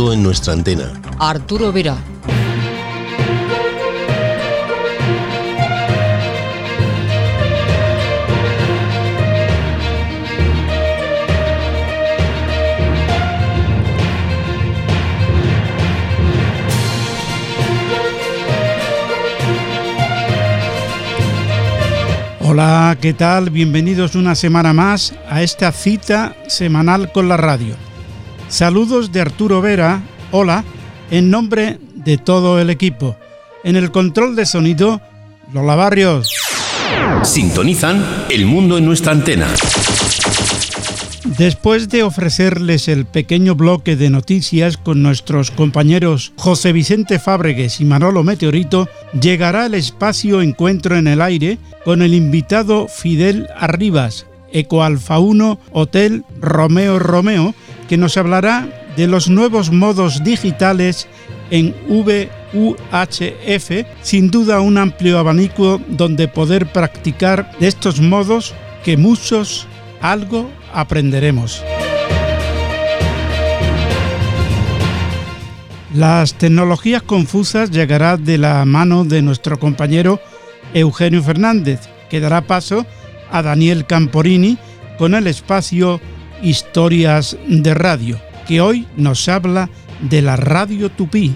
mundo en nuestra antena. Arturo Vera. Hola, ¿qué tal? Bienvenidos una semana más a esta cita semanal con la radio. Saludos de Arturo Vera, hola, en nombre de todo el equipo. En el control de sonido, Lola Barrios. Sintonizan El Mundo en nuestra antena. Después de ofrecerles el pequeño bloque de noticias con nuestros compañeros José Vicente Fábregues y Manolo Meteorito, llegará el espacio Encuentro en el Aire con el invitado Fidel Arribas, Ecoalfa 1 Hotel Romeo Romeo, que nos hablará de los nuevos modos digitales en VUHF, sin duda un amplio abanico donde poder practicar de estos modos que muchos algo aprenderemos. Las tecnologías confusas llegará de la mano de nuestro compañero Eugenio Fernández, que dará paso a Daniel Camporini con el espacio Historias de Radio, que hoy nos habla de la radio tupí.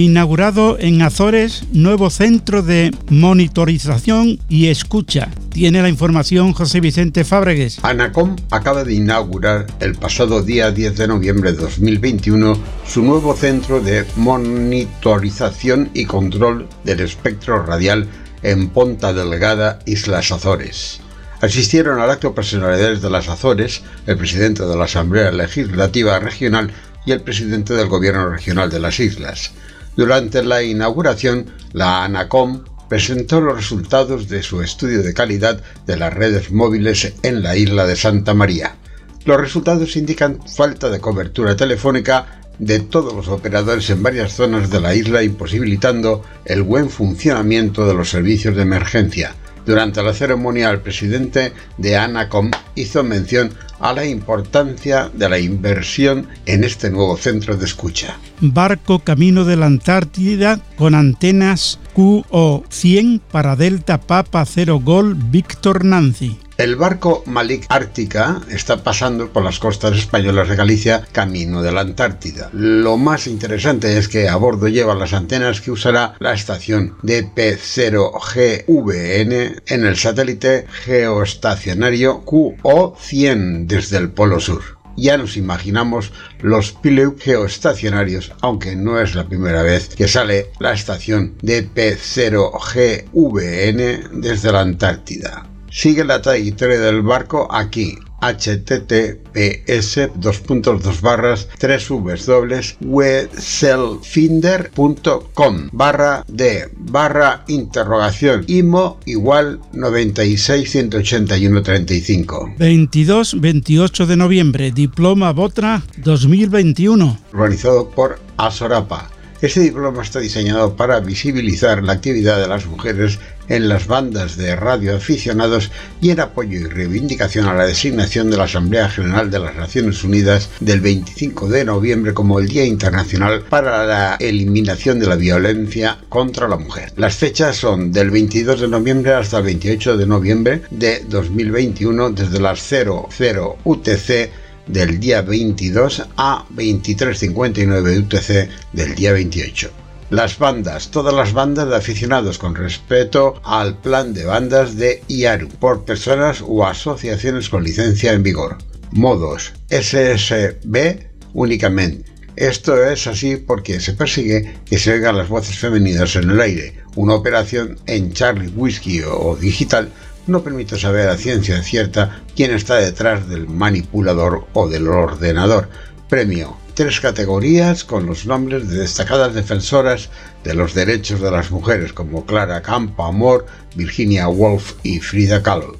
Inaugurado en Azores nuevo centro de monitorización y escucha. Tiene la información José Vicente Fábregues. ANACOM acaba de inaugurar el pasado día 10 de noviembre de 2021 su nuevo centro de monitorización y control del espectro radial en Ponta Delgada, Islas Azores. Asistieron al acto personalidades de las Azores, el presidente de la Asamblea Legislativa Regional y el presidente del Gobierno Regional de las Islas. Durante la inauguración, la ANACOM presentó los resultados de su estudio de calidad de las redes móviles en la isla de Santa María. Los resultados indican falta de cobertura telefónica de todos los operadores en varias zonas de la isla, imposibilitando el buen funcionamiento de los servicios de emergencia. Durante la ceremonia, el presidente de ANACOM hizo mención a la importancia de la inversión en este nuevo centro de escucha. Barco camino de la Antártida con antenas QO100 para Delta Papa 0 Gol Víctor Nancy. El barco Malik Ártica está pasando por las costas españolas de Galicia camino de la Antártida. Lo más interesante es que a bordo lleva las antenas que usará la estación DP0GVN en el satélite geoestacionario QO100 desde el Polo Sur ya nos imaginamos los PILEU geoestacionarios, aunque no es la primera vez que sale la estación DP0GVN desde la Antártida. Sigue la trayectoria del barco aquí https dos puntos barras tres www.weselfinder.com barra de barra interrogación imo igual 96 181 35 22 28 de noviembre diploma Botra 2021 organizado por Asorapa este diploma está diseñado para visibilizar la actividad de las mujeres en las bandas de radioaficionados y en apoyo y reivindicación a la designación de la Asamblea General de las Naciones Unidas del 25 de noviembre como el Día Internacional para la Eliminación de la Violencia contra la Mujer. Las fechas son del 22 de noviembre hasta el 28 de noviembre de 2021 desde las 00 UTC del día 22 a 23.59 UTC del día 28. Las bandas, todas las bandas de aficionados con respeto al plan de bandas de IARU por personas o asociaciones con licencia en vigor. Modos SSB únicamente. Esto es así porque se persigue que se oigan las voces femeninas en el aire. Una operación en Charlie Whiskey o digital no permite saber a ciencia cierta quién está detrás del manipulador o del ordenador. Premio tres categorías con los nombres de destacadas defensoras de los derechos de las mujeres como Clara Campo Amor, Virginia Woolf y Frida Kahlo.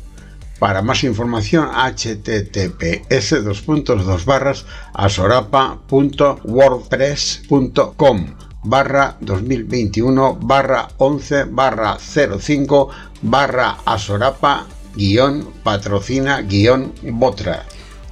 Para más información, https barras asorapa.wordpress.com barra 2021 barra 11 barra 05 barra asorapa guion patrocina guion botra.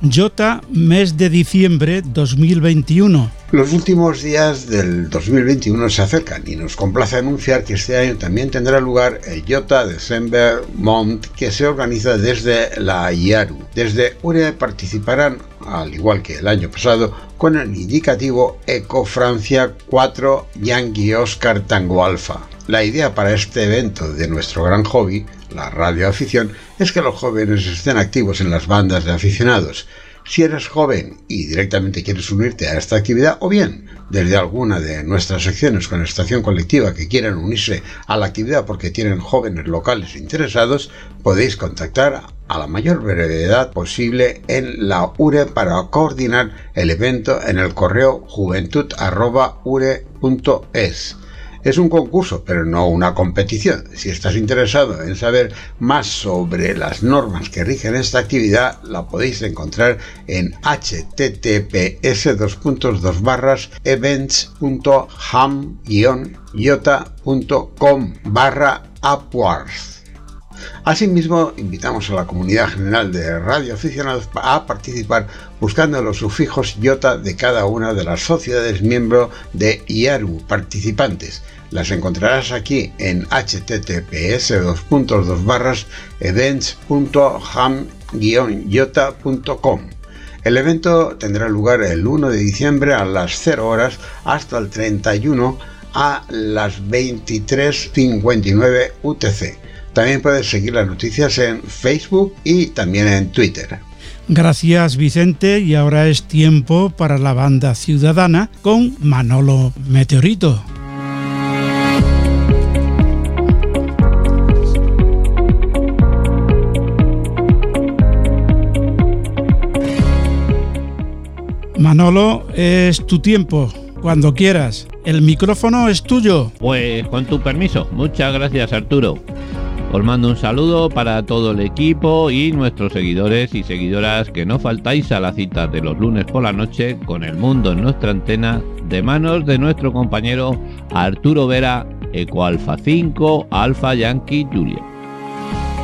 Jota, mes de diciembre 2021. Los últimos días del 2021 se acercan y nos complace anunciar que este año también tendrá lugar el Jota December Month que se organiza desde la IARU. Desde URE participarán, al igual que el año pasado, con el indicativo Eco Francia 4 Yankee Oscar Tango Alfa. La idea para este evento de nuestro gran hobby, la radioafición, es que los jóvenes estén activos en las bandas de aficionados. Si eres joven y directamente quieres unirte a esta actividad, o bien desde alguna de nuestras secciones con estación colectiva que quieran unirse a la actividad porque tienen jóvenes locales interesados, podéis contactar a la mayor brevedad posible en la URE para coordinar el evento en el correo juventud.ure.es. Es un concurso, pero no una competición. Si estás interesado en saber más sobre las normas que rigen esta actividad, la podéis encontrar en https events.ham-iota.com barra upwards. Asimismo, invitamos a la comunidad general de radioaficionados a participar buscando los sufijos IOTA de cada una de las sociedades miembro de IARU participantes las encontrarás aquí en https barras events.ham-yota.com. El evento tendrá lugar el 1 de diciembre a las 0 horas hasta el 31 a las 23.59 UTC. También puedes seguir las noticias en Facebook y también en Twitter. Gracias Vicente y ahora es tiempo para la banda ciudadana con Manolo Meteorito. Manolo, es tu tiempo, cuando quieras. El micrófono es tuyo. Pues con tu permiso, muchas gracias Arturo. Os mando un saludo para todo el equipo y nuestros seguidores y seguidoras que no faltáis a la cita de los lunes por la noche con el mundo en nuestra antena de manos de nuestro compañero Arturo Vera, Eco Alfa 5, Alfa Yankee Julia.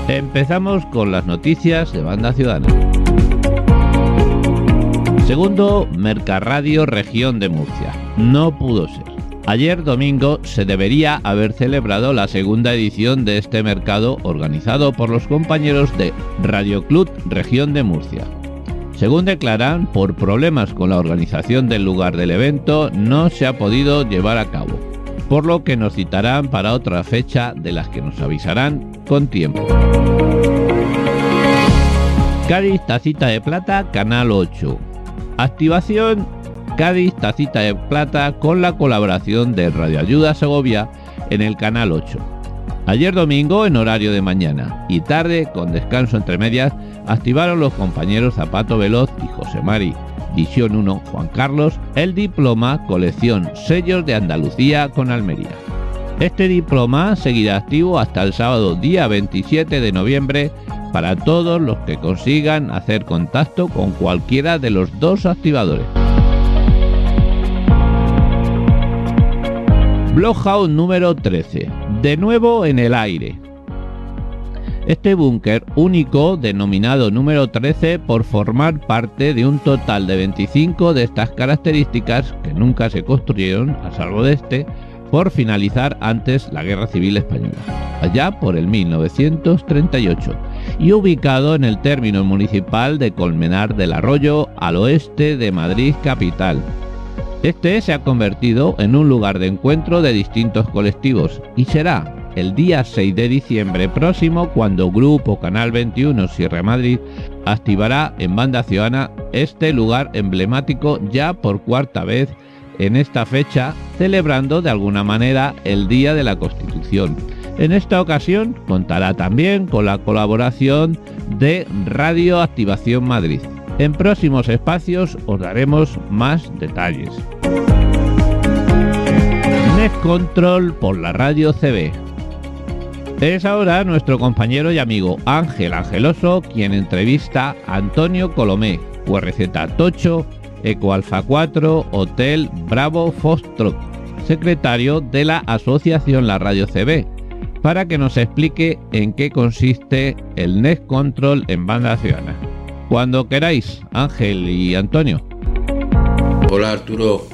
Empezamos con las noticias de Banda Ciudadana. Segundo, Mercarradio Región de Murcia. No pudo ser. Ayer domingo se debería haber celebrado la segunda edición de este mercado organizado por los compañeros de Radio Club Región de Murcia. Según declaran, por problemas con la organización del lugar del evento no se ha podido llevar a cabo, por lo que nos citarán para otra fecha de las que nos avisarán con tiempo. Cádiz Tacita de Plata, Canal 8. Activación Cádiz Tacita de Plata con la colaboración de Radio Ayuda Segovia en el canal 8. Ayer domingo en horario de mañana y tarde con descanso entre medias activaron los compañeros Zapato Veloz y José Mari, Visión 1 Juan Carlos, el diploma colección Sellos de Andalucía con Almería. Este diploma seguirá activo hasta el sábado día 27 de noviembre para todos los que consigan hacer contacto con cualquiera de los dos activadores. Blockhouse número 13. De nuevo en el aire. Este búnker único, denominado número 13 por formar parte de un total de 25 de estas características que nunca se construyeron, a salvo de este, por finalizar antes la Guerra Civil Española, allá por el 1938, y ubicado en el término municipal de Colmenar del Arroyo, al oeste de Madrid capital. Este se ha convertido en un lugar de encuentro de distintos colectivos y será el día 6 de diciembre próximo cuando Grupo Canal 21 Sierra Madrid activará en Banda Ciudadana este lugar emblemático ya por cuarta vez en esta fecha, celebrando de alguna manera el Día de la Constitución. En esta ocasión contará también con la colaboración de Radio Activación Madrid. En próximos espacios os daremos más detalles. Net Control por la radio CB. Es ahora nuestro compañero y amigo Ángel Angeloso quien entrevista a Antonio Colomé, QRZ Tocho, Ecoalfa 4, Hotel Bravo Foxtrot, secretario de la Asociación La Radio CB, para que nos explique en qué consiste el Net Control en banda ciudadana. Cuando queráis, Ángel y Antonio. Hola Arturo,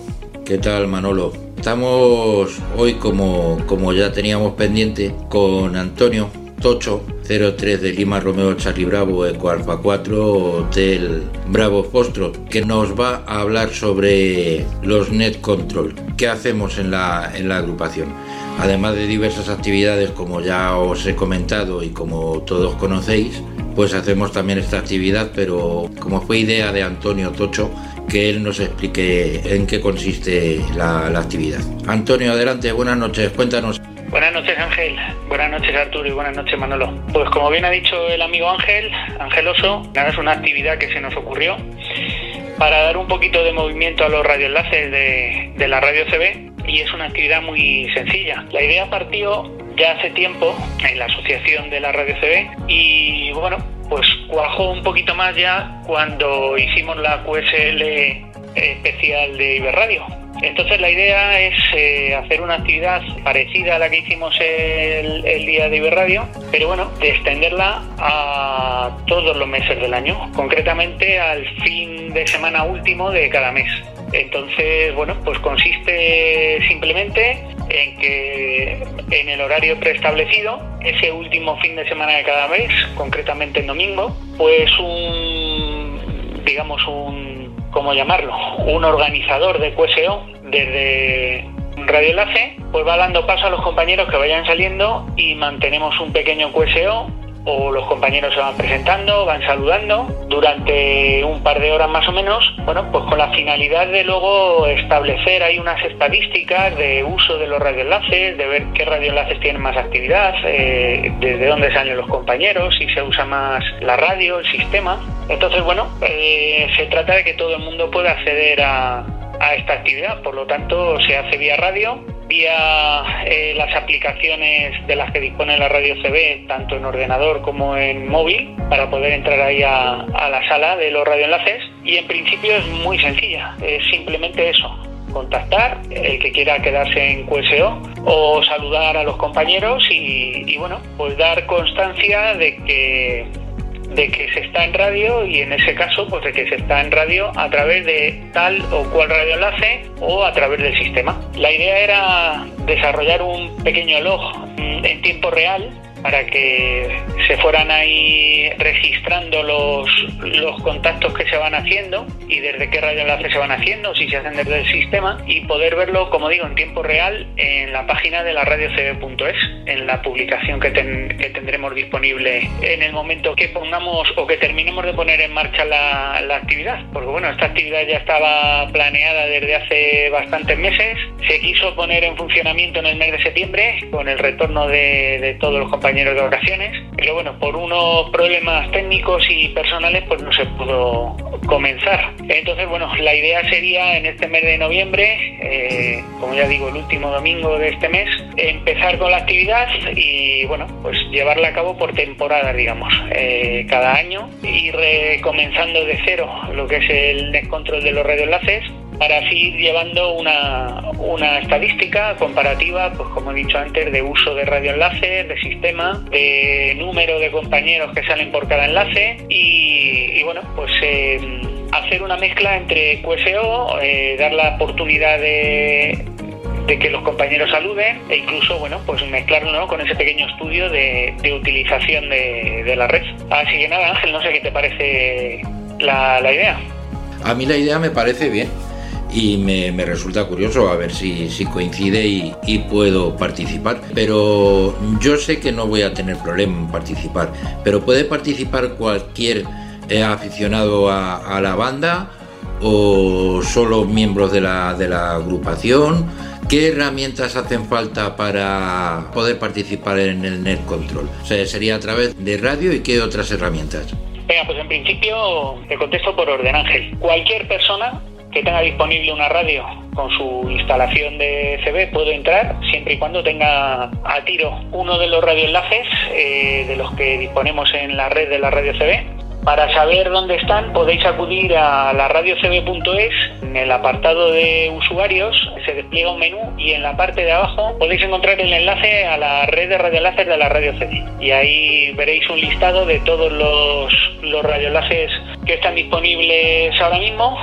¿qué tal Manolo? Estamos hoy como, como ya teníamos pendiente con Antonio Tocho 03 de Lima Romeo Charlie Bravo Eco Alfa 4 Hotel Bravo Postro que nos va a hablar sobre los net control ¿Qué hacemos en la, en la agrupación además de diversas actividades como ya os he comentado y como todos conocéis pues hacemos también esta actividad pero como fue idea de Antonio Tocho que él nos explique en qué consiste la, actividad. Antonio adelante buenas noches cuéntanos. Buenas noches Ángel, buenas noches Arturo y buenas noches Manolo. Pues como bien ha dicho el amigo Ángel, Angeloso, nada es una actividad que se nos ocurrió para dar un poquito de movimiento a los radioenlaces de la radio CB y es una actividad muy sencilla. La idea partió ya hace tiempo en la asociación de la radio CB y bueno, pues cuajó un poquito más ya cuando hicimos la QSL especial de Iberradio entonces la idea es eh, hacer una actividad parecida a la que hicimos el, el día de Iberradio, pero bueno, de extenderla a todos los meses del año, concretamente al fin de semana último de cada mes. Entonces, bueno, pues consiste simplemente en que en el horario preestablecido, ese último fin de semana de cada mes, concretamente el domingo, pues un, digamos, un ¿cómo llamarlo? Un organizador de QSO desde Radio Enlace, pues va dando paso a los compañeros que vayan saliendo y mantenemos un pequeño QSO o los compañeros se van presentando, van saludando durante un par de horas más o menos, bueno, pues con la finalidad de luego establecer ahí unas estadísticas de uso de los radioenlaces, de ver qué radioenlaces tienen más actividad, eh, desde dónde salen los compañeros, si se usa más la radio, el sistema. Entonces, bueno, eh, se trata de que todo el mundo pueda acceder a, a esta actividad, por lo tanto se hace vía radio vía eh, las aplicaciones de las que dispone la radio CB, tanto en ordenador como en móvil, para poder entrar ahí a, la sala de los radioenlaces. Y en principio es muy sencilla, es simplemente eso, contactar, el que quiera quedarse en QSO o saludar a los compañeros y, y, bueno, pues dar constancia de que de que se está en radio y en ese caso pues de que se está en radio a través de tal o cual radioenlace o a través del sistema. La idea era desarrollar un pequeño log en tiempo real para que se fueran ahí registrando los, los contactos que se van haciendo y desde qué radioenlace se van haciendo, si se hacen desde el sistema y poder verlo, como digo, en tiempo real en la página de la radiocb.es, en la publicación que, ten, que, tendremos disponible en el momento que pongamos o que terminemos de poner en marcha la, la actividad. Porque bueno, esta actividad ya estaba planeada desde hace bastantes meses, se quiso poner en funcionamiento en el mes de septiembre con el retorno de, de todos los compañeros de vacaciones, pero bueno, por unos problemas técnicos y personales pues no se pudo comenzar. Entonces, bueno, la idea sería en este mes de noviembre, eh, como ya digo, el último domingo de este mes, empezar con la actividad y bueno, pues llevarla a cabo por temporada, digamos, eh, cada año, ir comenzando de cero lo que es el net control de los radioenlaces para así ir llevando una, una, estadística comparativa, pues como he dicho antes, de uso de radioenlaces, de sistema, de número de compañeros que salen por cada enlace y, y bueno, pues eh, hacer una mezcla entre QSO, eh, dar la oportunidad de, de que los compañeros saluden e incluso, bueno, pues mezclarlo con ese pequeño estudio de, utilización de, de, la red. Así que nada, Ángel, no sé qué te parece la, la idea. A mí la idea me parece bien y me, resulta curioso a ver si, coincide y, y, puedo participar. Pero yo sé que no voy a tener problema en participar, pero puede participar cualquier eh, aficionado a, a, la banda o solo miembros de la, de la agrupación. ¿Qué herramientas hacen falta para poder participar en el Net Control? O sea, ¿Sería a través de radio y qué otras herramientas? Venga, pues en principio te contesto por orden, Ángel. Cualquier persona que tenga disponible una radio con su instalación de CB puede entrar siempre y cuando tenga a tiro uno de los radioenlaces eh, de los que disponemos en la red de la radio CB para saber dónde están podéis acudir a la radiocb.es. En el apartado de usuarios se despliega un menú y en la parte de abajo podéis encontrar el enlace a la red de radioenlaces de la radio CB. Y ahí veréis un listado de todos los, los radioenlaces que están disponibles ahora mismo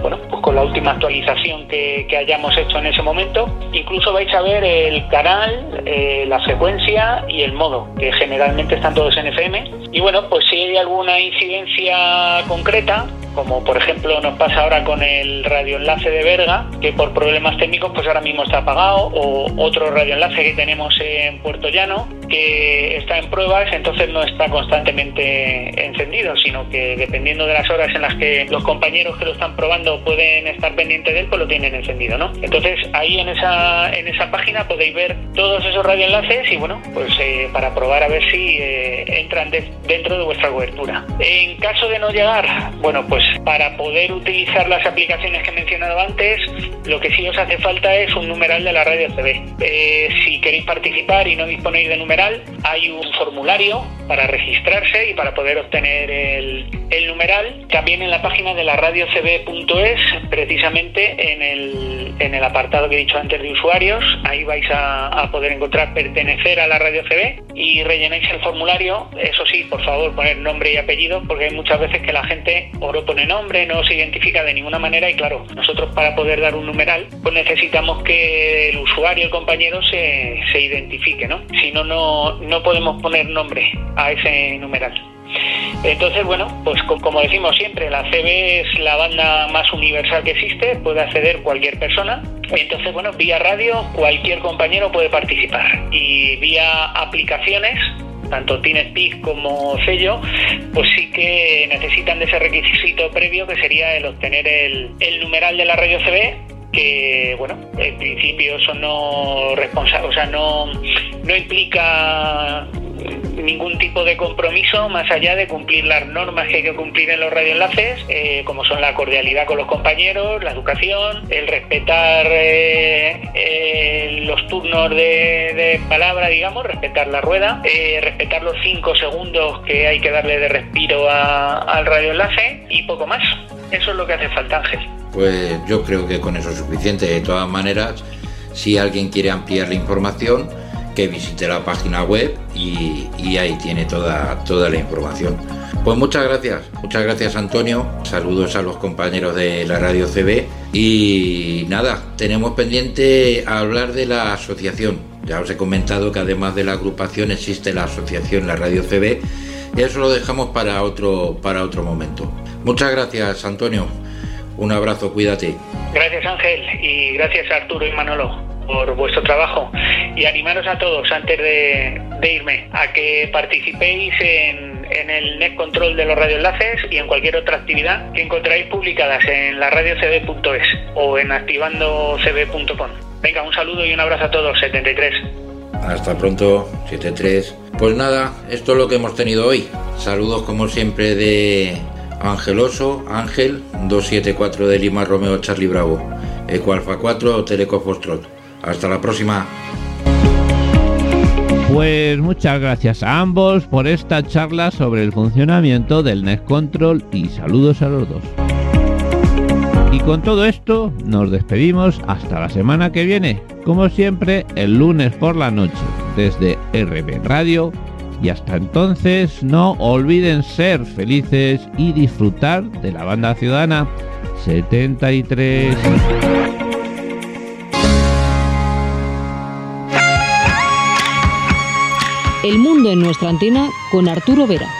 bueno, pues con la última actualización que, hayamos hecho en ese momento. Incluso vais a ver el canal, eh, la frecuencia y el modo, que generalmente están todos en FM. Y bueno, pues si hay alguna incidencia concreta, como por ejemplo nos pasa ahora con el radioenlace de Berga, que por problemas técnicos pues ahora mismo está apagado, o otro radioenlace que tenemos en Puerto Llano, que está en pruebas, entonces no está constantemente encendido, sino que dependiendo de las horas en las que los compañeros que lo están probando pueden estar pendientes de él, pues lo tienen encendido, ¿no? Entonces ahí en esa, en esa página podéis ver todos esos radioenlaces y bueno, pues eh, para probar a ver si eh, entran dentro de vuestra cobertura. En caso de no llegar, bueno, pues para poder utilizar las aplicaciones que he mencionado antes, lo que sí os hace falta es un numeral de la radio CB. Eh, si queréis participar y no disponéis de numeral, hay un formulario para registrarse y para poder obtener el, el numeral. También en la página de la radiocb.es, precisamente en el, en el apartado que he dicho antes de usuarios, ahí vais a, poder encontrar pertenecer a la radio CB y rellenáis el formulario. Eso sí, por favor, poner nombre y apellido, porque hay muchas veces que la gente oro pone nombre, no se identifica de ninguna manera y claro, nosotros para poder dar un numeral, pues necesitamos que el usuario, el compañero, se, se identifique, ¿no? Si no, no podemos poner nombre a ese numeral. Entonces, bueno, pues como decimos siempre, la CB es la banda más universal que existe, puede acceder cualquier persona. Entonces, bueno, vía radio cualquier compañero puede participar y vía aplicaciones tanto TeamSpeak como Sello, pues sí que necesitan de ese requisito previo que sería el obtener el, numeral de la radio CB que bueno, en principio eso no responsa o sea, no, no implica ningún tipo de compromiso más allá de cumplir las normas que hay que cumplir en los radioenlaces, eh, como son la cordialidad con los compañeros, la educación, el respetar eh, eh, los turnos de, palabra, digamos, respetar la rueda, respetar los cinco segundos que hay que darle de respiro al radioenlace y poco más. Eso es lo que hace falta, Ángel. Pues yo creo que con eso es suficiente. De todas maneras, si alguien quiere ampliar la información, que visite la página web y, ahí tiene toda, toda la información. Pues muchas gracias, muchas gracias Antonio, saludos a los compañeros de la radio CB y nada, tenemos pendiente hablar de la asociación. Ya os he comentado que además de la agrupación existe la asociación La Radio CB y eso lo dejamos para otro, para otro momento. Muchas gracias Antonio, un abrazo, cuídate. Gracias Ángel y gracias Arturo y Manolo por vuestro trabajo y animaros a todos antes de, irme a que participéis en, el net control de los radioenlaces y en cualquier otra actividad que encontráis publicadas en la radiocb.es o en activandocb.com. Venga, un saludo y un abrazo a todos, 73. Hasta pronto, 73. Pues nada, esto es lo que hemos tenido hoy. Saludos como siempre de Angeloso, Ángel, 274 de Lima Romeo Charlie Bravo, Eco Alfa 4, Teleco Foxtrot. Hasta la próxima. Pues muchas gracias a ambos por esta charla sobre el funcionamiento del Net Control y saludos a los dos. Y con todo esto nos despedimos hasta la semana que viene, como siempre el lunes por la noche desde RB Radio y hasta entonces no olviden ser felices y disfrutar de la banda ciudadana 73. El mundo en nuestra antena con Arturo Vera.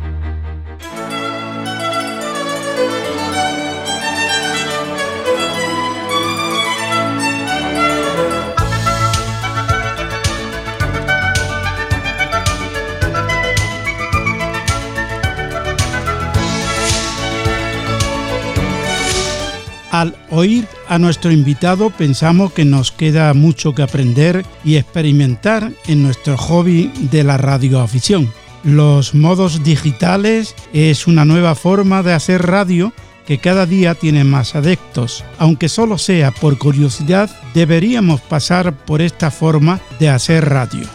Al oír a nuestro invitado pensamos que nos queda mucho que aprender y experimentar en nuestro hobby de la radioafición. Los modos digitales es una nueva forma de hacer radio que cada día tiene más adeptos. Aunque solo sea por curiosidad, deberíamos pasar por esta forma de hacer radio.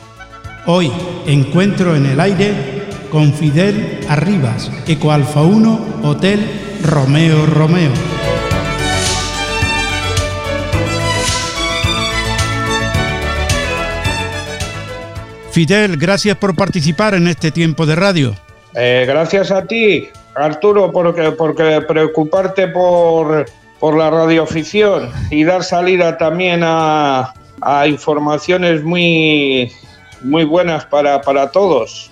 Hoy encuentro en el aire con Fidel Arribas, Eco Alfa 1, Hotel Romeo Romeo. Fidel, gracias por participar en este tiempo de radio. Eh, gracias a ti, Arturo, porque, porque preocuparte por, por la radioafición y dar salida también a, a informaciones muy, muy buenas para, para todos.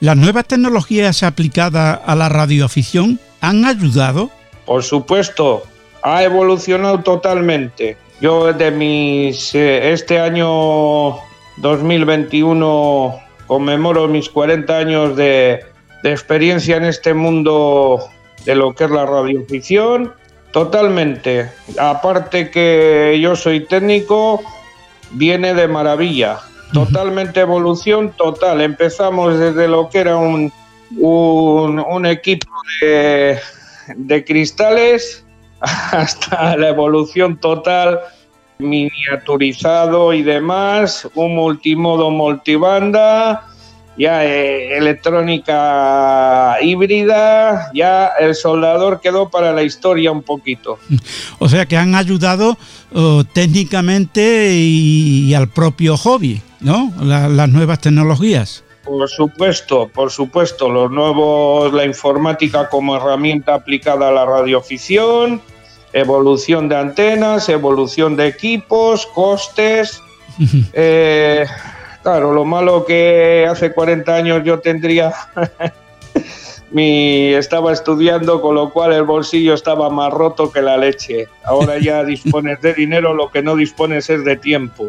¿Las nuevas tecnologías aplicadas a la radioafición han ayudado? Por supuesto, ha evolucionado totalmente. Yo de mis eh, este año 2021 conmemoro mis 40 años de, de experiencia en este mundo de lo que es la radioficción. Totalmente. Aparte que yo soy técnico, viene de maravilla. Totalmente evolución total. Empezamos desde lo que era un, un, un equipo de, de cristales hasta la evolución total miniaturizado y demás, un multimodo multibanda, ya eh, electrónica híbrida, ya el soldador quedó para la historia un poquito. O sea que han ayudado uh, técnicamente y, y, al propio hobby, ¿no? La, las nuevas tecnologías. Por supuesto, por supuesto, los nuevos, la informática como herramienta aplicada a la radioficción, evolución de antenas, evolución de equipos, costes. eh, claro, lo malo que hace 40 años yo tendría, mi, estaba estudiando, con lo cual el bolsillo estaba más roto que la leche. Ahora ya dispones de dinero, lo que no dispones es de tiempo.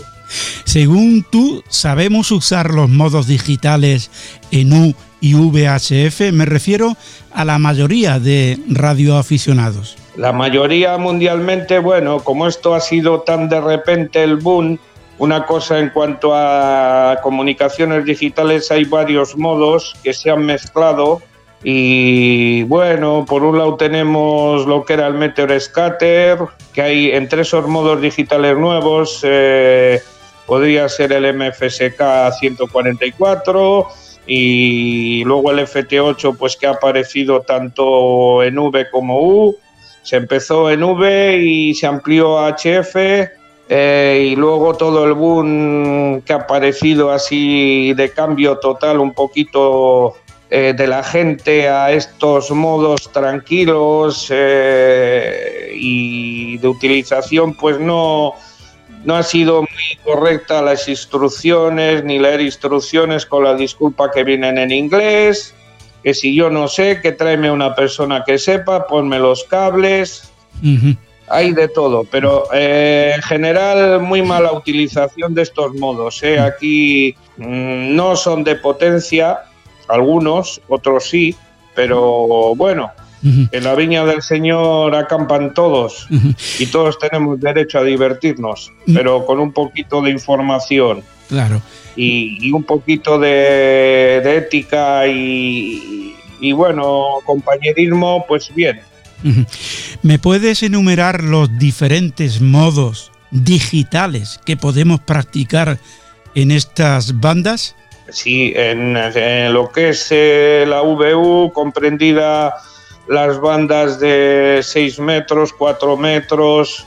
Según tú, ¿sabemos usar los modos digitales en U y VHF? Me refiero a la mayoría de radioaficionados. La mayoría mundialmente, bueno, como esto ha sido tan de repente el boom, una cosa en cuanto a comunicaciones digitales, hay varios modos que se han mezclado y bueno, por un lado tenemos lo que era el Meteor Scatter, que hay entre esos modos digitales nuevos, eh, podría ser el MFSK 144 y luego el FT8 pues que ha aparecido tanto en V como U se empezó en V y se amplió a HF eh, y luego todo el boom que ha aparecido así de cambio total un poquito eh, de la gente a estos modos tranquilos eh, y de utilización pues no, no ha sido muy correcta las instrucciones ni leer instrucciones con la disculpa que vienen en inglés que si yo no sé, que tráeme una persona que sepa, ponme los cables, uh -huh. hay de todo, pero eh, en general muy mala utilización de estos modos. ¿eh? Aquí mmm, no son de potencia, algunos, otros sí, pero bueno, Uh -huh. En la viña del Señor acampan todos uh -huh. y todos tenemos derecho a divertirnos, uh -huh. pero con un poquito de información. Claro. Y, y un poquito de, de ética y, y, bueno, compañerismo, pues bien. ¿Me puedes enumerar los diferentes modos digitales que podemos practicar en estas bandas? Sí, en, en lo que es eh, la VU comprendida las bandas de 6 metros, 4 metros,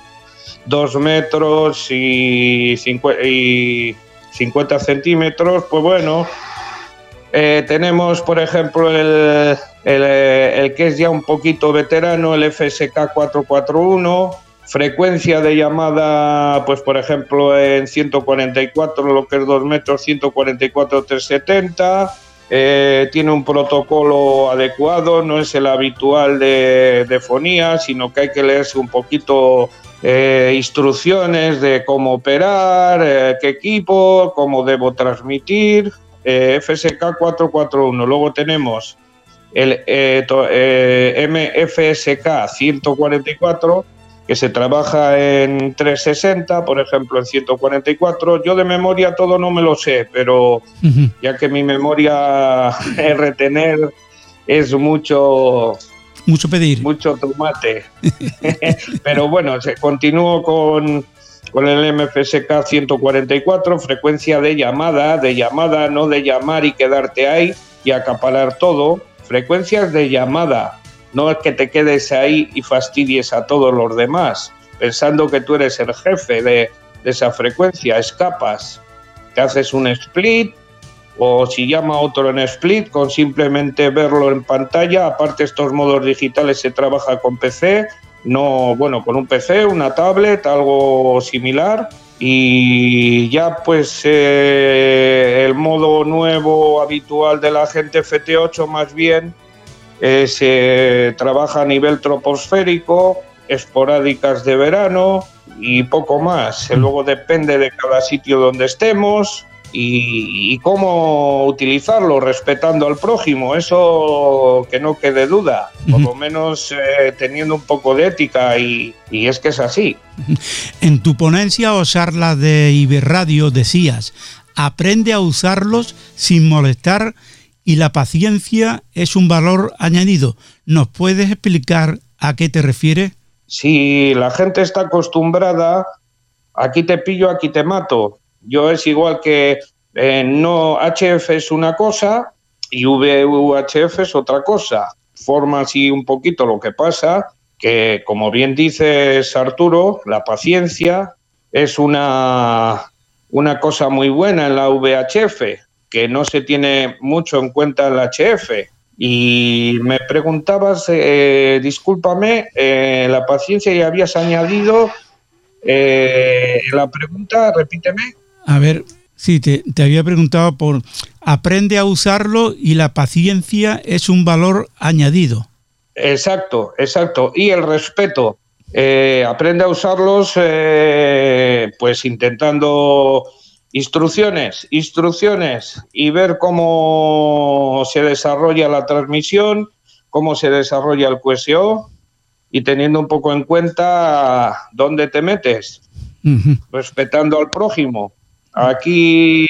2 metros y 50, y 50 centímetros, pues bueno, eh, tenemos por ejemplo el, el, el, que es ya un poquito veterano, el FSK 441, frecuencia de llamada, pues por ejemplo en 144, lo que es 2 metros, 144 370 eh, tiene un protocolo adecuado, no es el habitual de, fonía, sino que hay que leerse un poquito eh, instrucciones de cómo operar, eh, qué equipo, cómo debo transmitir. FSK 441. Luego tenemos el MFSK 144, que se trabaja en 360, por ejemplo, en 144. Yo de memoria todo no me lo sé, pero ya que mi memoria es retener es mucho mucho pedir. Mucho tomate. pero bueno, se continúo con con el MFSK 144, frecuencia de llamada, de llamada, no de llamar y quedarte ahí y acaparar todo, frecuencias de llamada, no es que te quedes ahí y fastidies a todos los demás, pensando que tú eres el jefe de, esa frecuencia, escapas, te haces un split o si llama otro en split, con simplemente verlo en pantalla, aparte estos modos digitales se trabaja con PC, no, bueno, con un PC, una tablet, algo similar. Y ya pues eh, el modo nuevo habitual de la gente FT8 más bien eh, se trabaja a nivel troposférico, esporádicas de verano y poco más. Luego depende de cada sitio donde estemos y, cómo utilizarlo respetando al prójimo, eso que no quede duda, por lo menos eh, teniendo un poco de ética y, y, es que es así. En tu ponencia o charla de Iberradio decías, aprende a usarlos sin molestar y la paciencia es un valor añadido. ¿Nos puedes explicar a qué te refieres? Si la gente está acostumbrada, aquí te pillo, aquí te mato yo es igual que eh, no HF es una cosa y VUHF es otra cosa. Forma así un poquito lo que pasa, que como bien dices Arturo, la paciencia es una, una cosa muy buena en la VHF, que no se tiene mucho en cuenta en la HF. Y me preguntabas, eh, discúlpame, eh, la paciencia y habías añadido la pregunta, repíteme. A ver, sí, te, había preguntado por, aprende a usarlo y la paciencia es un valor añadido. Exacto, exacto. Y el respeto. Eh, aprende a usarlos eh, pues intentando instrucciones, instrucciones y ver cómo se desarrolla la transmisión, cómo se desarrolla el QSO y teniendo un poco en cuenta dónde te metes, respetando al prójimo. Aquí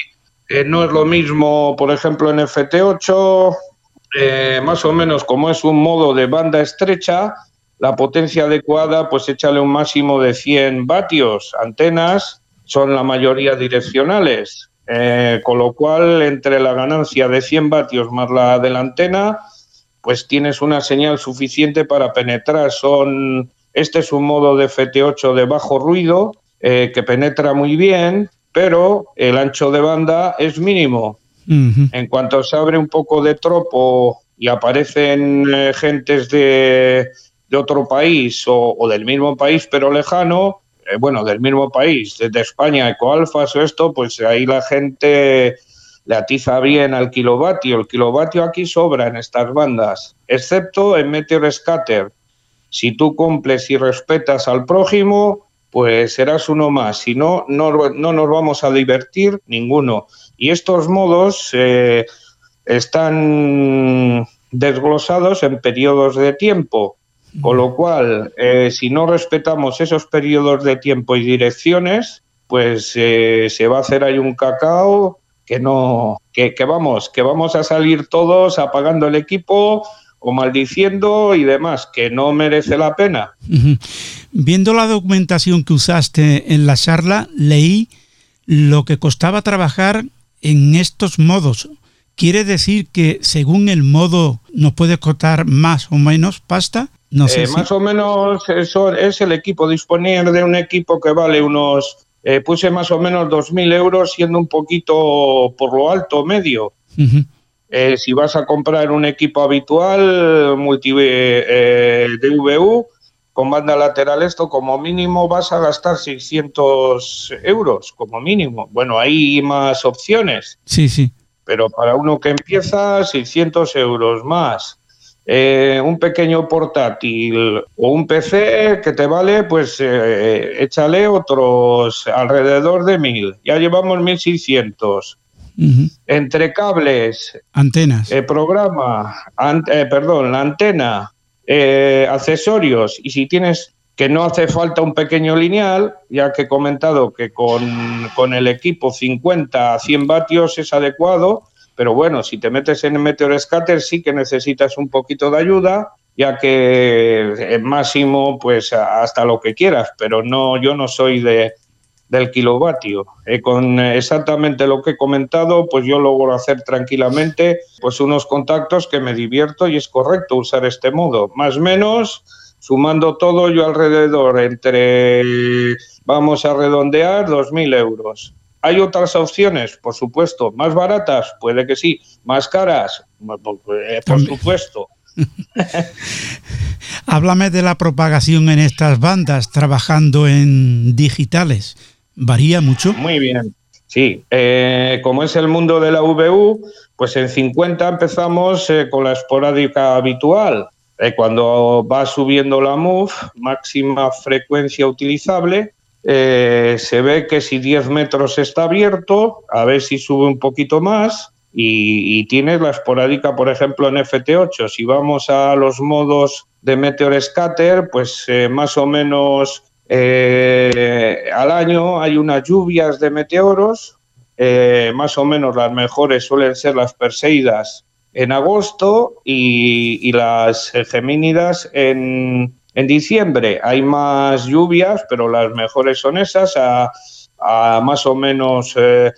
eh, no es lo mismo, por ejemplo, en FT8, eh, más o menos como es un modo de banda estrecha, la potencia adecuada, pues échale un máximo de 100 vatios. Antenas son la mayoría direccionales, eh, con lo cual entre la ganancia de 100 vatios más la de la antena, pues tienes una señal suficiente para penetrar. Son, este es un modo de FT8 de bajo ruido que penetra muy bien, pero el ancho de banda es mínimo. En cuanto se abre un poco de tropo y aparecen eh, gentes de, otro país o, del mismo país pero lejano, eh, bueno, del mismo país, desde España, ecoalfas o esto, pues ahí la gente le atiza bien al kilovatio. El kilovatio aquí sobra en estas bandas, excepto en Meteor Scatter. Si tú cumples y respetas al prójimo, pues serás uno más. Si no, no, nos vamos a divertir ninguno. Y estos modos eh, están desglosados en periodos de tiempo, con lo cual, eh, si no respetamos esos periodos de tiempo y direcciones, pues eh, se va a hacer ahí un cacao que no, que, vamos, que vamos a salir todos apagando el equipo o maldiciendo y demás, que no merece la pena. Viendo la documentación que usaste en la charla, leí lo que costaba trabajar en estos modos. ¿Quiere decir que según el modo nos puede costar más o menos pasta? No sé eh, Más o menos eso es el equipo. Disponer de un equipo que vale unos, eh, puse más o menos 2.000 euros, siendo un poquito por lo alto medio. Eh, si vas a comprar un equipo habitual, multi DVU, con banda lateral esto, como mínimo vas a gastar 600 euros, como mínimo. Bueno, hay más opciones. Sí, sí. Pero para uno que empieza, 600 euros más. Eh, un pequeño portátil o un PC que te vale, pues échale otros alrededor de 1000. Ya llevamos 1600 entre cables, antenas, el programa, eh, perdón, la antena, eh, accesorios. Y si tienes que no hace falta un pequeño lineal, ya que he comentado que con, con el equipo 50 a 100 vatios es adecuado, pero bueno, si te metes en el Meteor Scatter sí que necesitas un poquito de ayuda, ya que en máximo pues hasta lo que quieras, pero no yo no soy de, del kilovatio. Eh, con exactamente lo que he comentado, pues yo logro hacer tranquilamente pues unos contactos que me divierto y es correcto usar este modo. Más o menos Sumando todo, yo alrededor entre, vamos a redondear, 2.000 euros. ¿Hay otras opciones? Por supuesto. ¿Más baratas? Puede que sí. ¿Más caras? Eh, por supuesto. Háblame de la propagación en estas bandas trabajando en digitales. ¿Varía mucho? Muy bien. Sí, eh, como es el mundo de la VU, pues en 50 empezamos eh, con la esporádica habitual. Eh, cuando va subiendo la MUF, máxima frecuencia utilizable, eh, se ve que si 10 metros está abierto, a ver si sube un poquito más y, tienes la esporádica, por ejemplo, en FT8. Si vamos a los modos de Meteor Scatter, pues eh, más o menos al año hay unas lluvias de meteoros, más o menos las mejores suelen ser las Perseidas en agosto y, las gemínidas en, en, diciembre. Hay más lluvias, pero las mejores son esas, a, más o menos eh,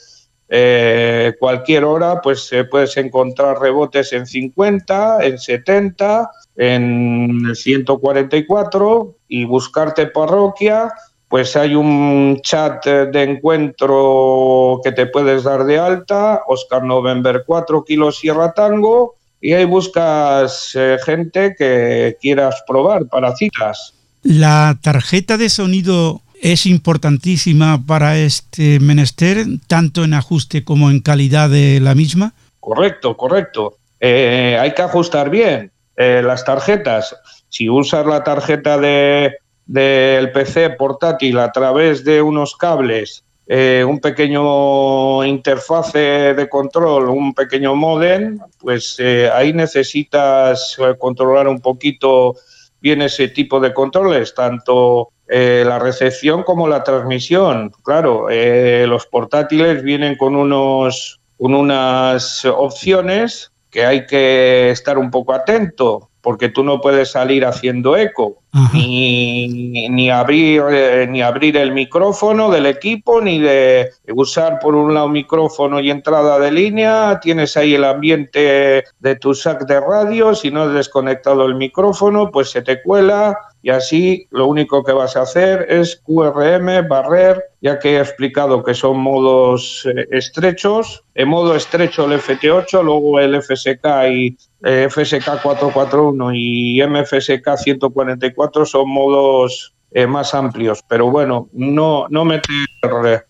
eh, cualquier hora, pues puedes encontrar rebotes en 50, en 70, en 144 y buscarte parroquia. Pues hay un chat de encuentro que te puedes dar de alta, Oscar November 4 kilos Sierra Tango, y ahí buscas eh, gente que quieras probar para citas. La tarjeta de sonido es importantísima para este menester, tanto en ajuste como en calidad de la misma. Correcto, correcto. Eh, hay que ajustar bien eh, las tarjetas. Si usas la tarjeta de, del PC portátil a través de unos cables, eh, un pequeño interfase de control, un pequeño modem, pues eh, ahí necesitas eh, controlar un poquito bien ese tipo de controles, tanto la recepción como la transmisión. Claro, los portátiles vienen con unos con unas opciones que hay que estar un poco atento porque tú no puedes salir haciendo eco, ni, ni, abrir, eh, ni abrir el micrófono del equipo, ni de usar por un lado micrófono y entrada de línea, tienes ahí el ambiente de tu sac de radio, si no has desconectado el micrófono, pues se te cuela, y así lo único que vas a hacer es QRM, barrer, ya que he explicado que son modos eh, estrechos. En modo estrecho el FT8, luego el FSK y eh, FSK 441 y MFSK 144 son modos eh, más amplios, pero bueno, no, no meter